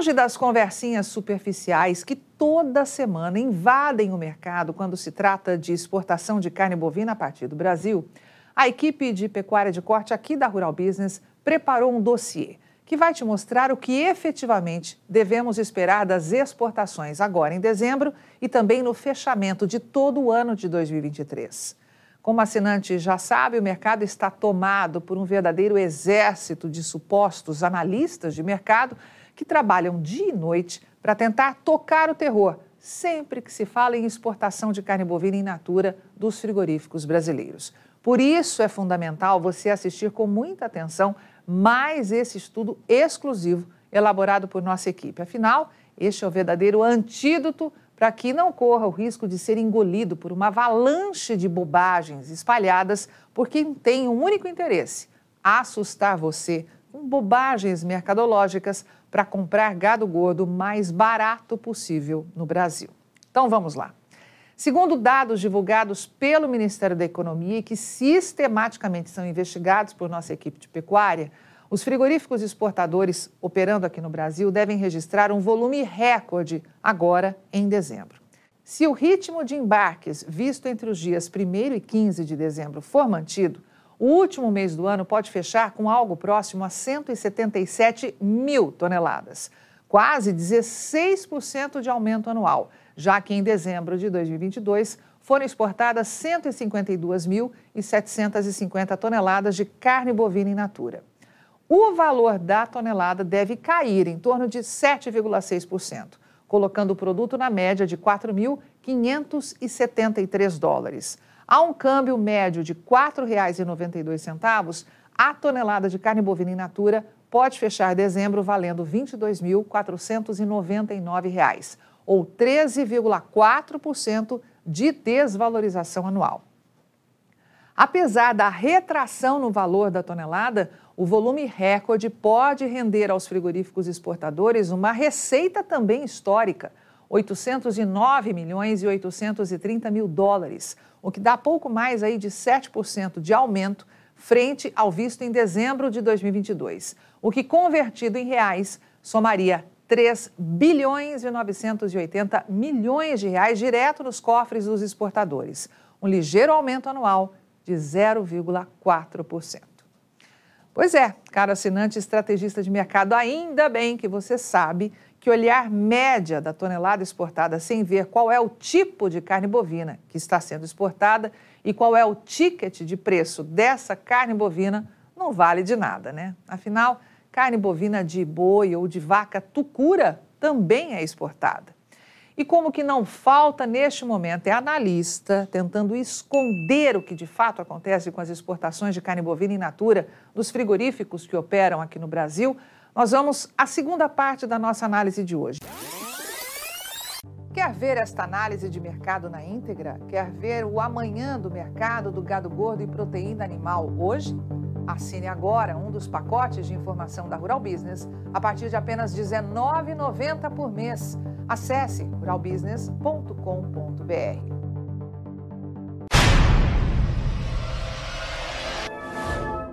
Longe das conversinhas superficiais que toda semana invadem o mercado quando se trata de exportação de carne bovina a partir do Brasil, a equipe de pecuária de corte aqui da Rural Business preparou um dossiê que vai te mostrar o que efetivamente devemos esperar das exportações agora em dezembro e também no fechamento de todo o ano de 2023. Como assinante já sabe, o mercado está tomado por um verdadeiro exército de supostos analistas de mercado que trabalham dia e noite para tentar tocar o terror sempre que se fala em exportação de carne bovina in natura dos frigoríficos brasileiros. Por isso é fundamental você assistir com muita atenção mais esse estudo exclusivo elaborado por nossa equipe. Afinal, este é o verdadeiro antídoto para que não corra o risco de ser engolido por uma avalanche de bobagens espalhadas por quem tem um único interesse: assustar você com bobagens mercadológicas para comprar gado gordo mais barato possível no Brasil. Então vamos lá. Segundo dados divulgados pelo Ministério da Economia e que sistematicamente são investigados por nossa equipe de pecuária, os frigoríficos exportadores operando aqui no Brasil devem registrar um volume recorde agora em dezembro. Se o ritmo de embarques visto entre os dias 1 e 15 de dezembro for mantido, o último mês do ano pode fechar com algo próximo a 177 mil toneladas, quase 16% de aumento anual, já que em dezembro de 2022 foram exportadas 152.750 toneladas de carne bovina in natura. O valor da tonelada deve cair em torno de 7,6%, colocando o produto na média de 4.573 dólares a um câmbio médio de R$ 4,92, a tonelada de carne bovina in natura pode fechar dezembro valendo R$ 22.499, ou 13,4% de desvalorização anual. Apesar da retração no valor da tonelada, o volume recorde pode render aos frigoríficos exportadores uma receita também histórica, 809 milhões e 830 mil dólares, o que dá pouco mais aí de 7% de aumento frente ao visto em dezembro de 2022, o que convertido em reais somaria 3 bilhões e 980 milhões de reais direto nos cofres dos exportadores, um ligeiro aumento anual de 0,4%. Pois é, caro assinante estrategista de mercado, ainda bem que você sabe que olhar média da tonelada exportada sem ver qual é o tipo de carne bovina que está sendo exportada e qual é o ticket de preço dessa carne bovina não vale de nada, né? Afinal, carne bovina de boi ou de vaca tucura também é exportada. E como que não falta neste momento é analista tentando esconder o que de fato acontece com as exportações de carne bovina in natura dos frigoríficos que operam aqui no Brasil, nós vamos à segunda parte da nossa análise de hoje. Quer ver esta análise de mercado na íntegra? Quer ver o amanhã do mercado do gado gordo e proteína animal hoje? Assine agora um dos pacotes de informação da Rural Business a partir de apenas R$ 19,90 por mês. Acesse ruralbusiness.com.br.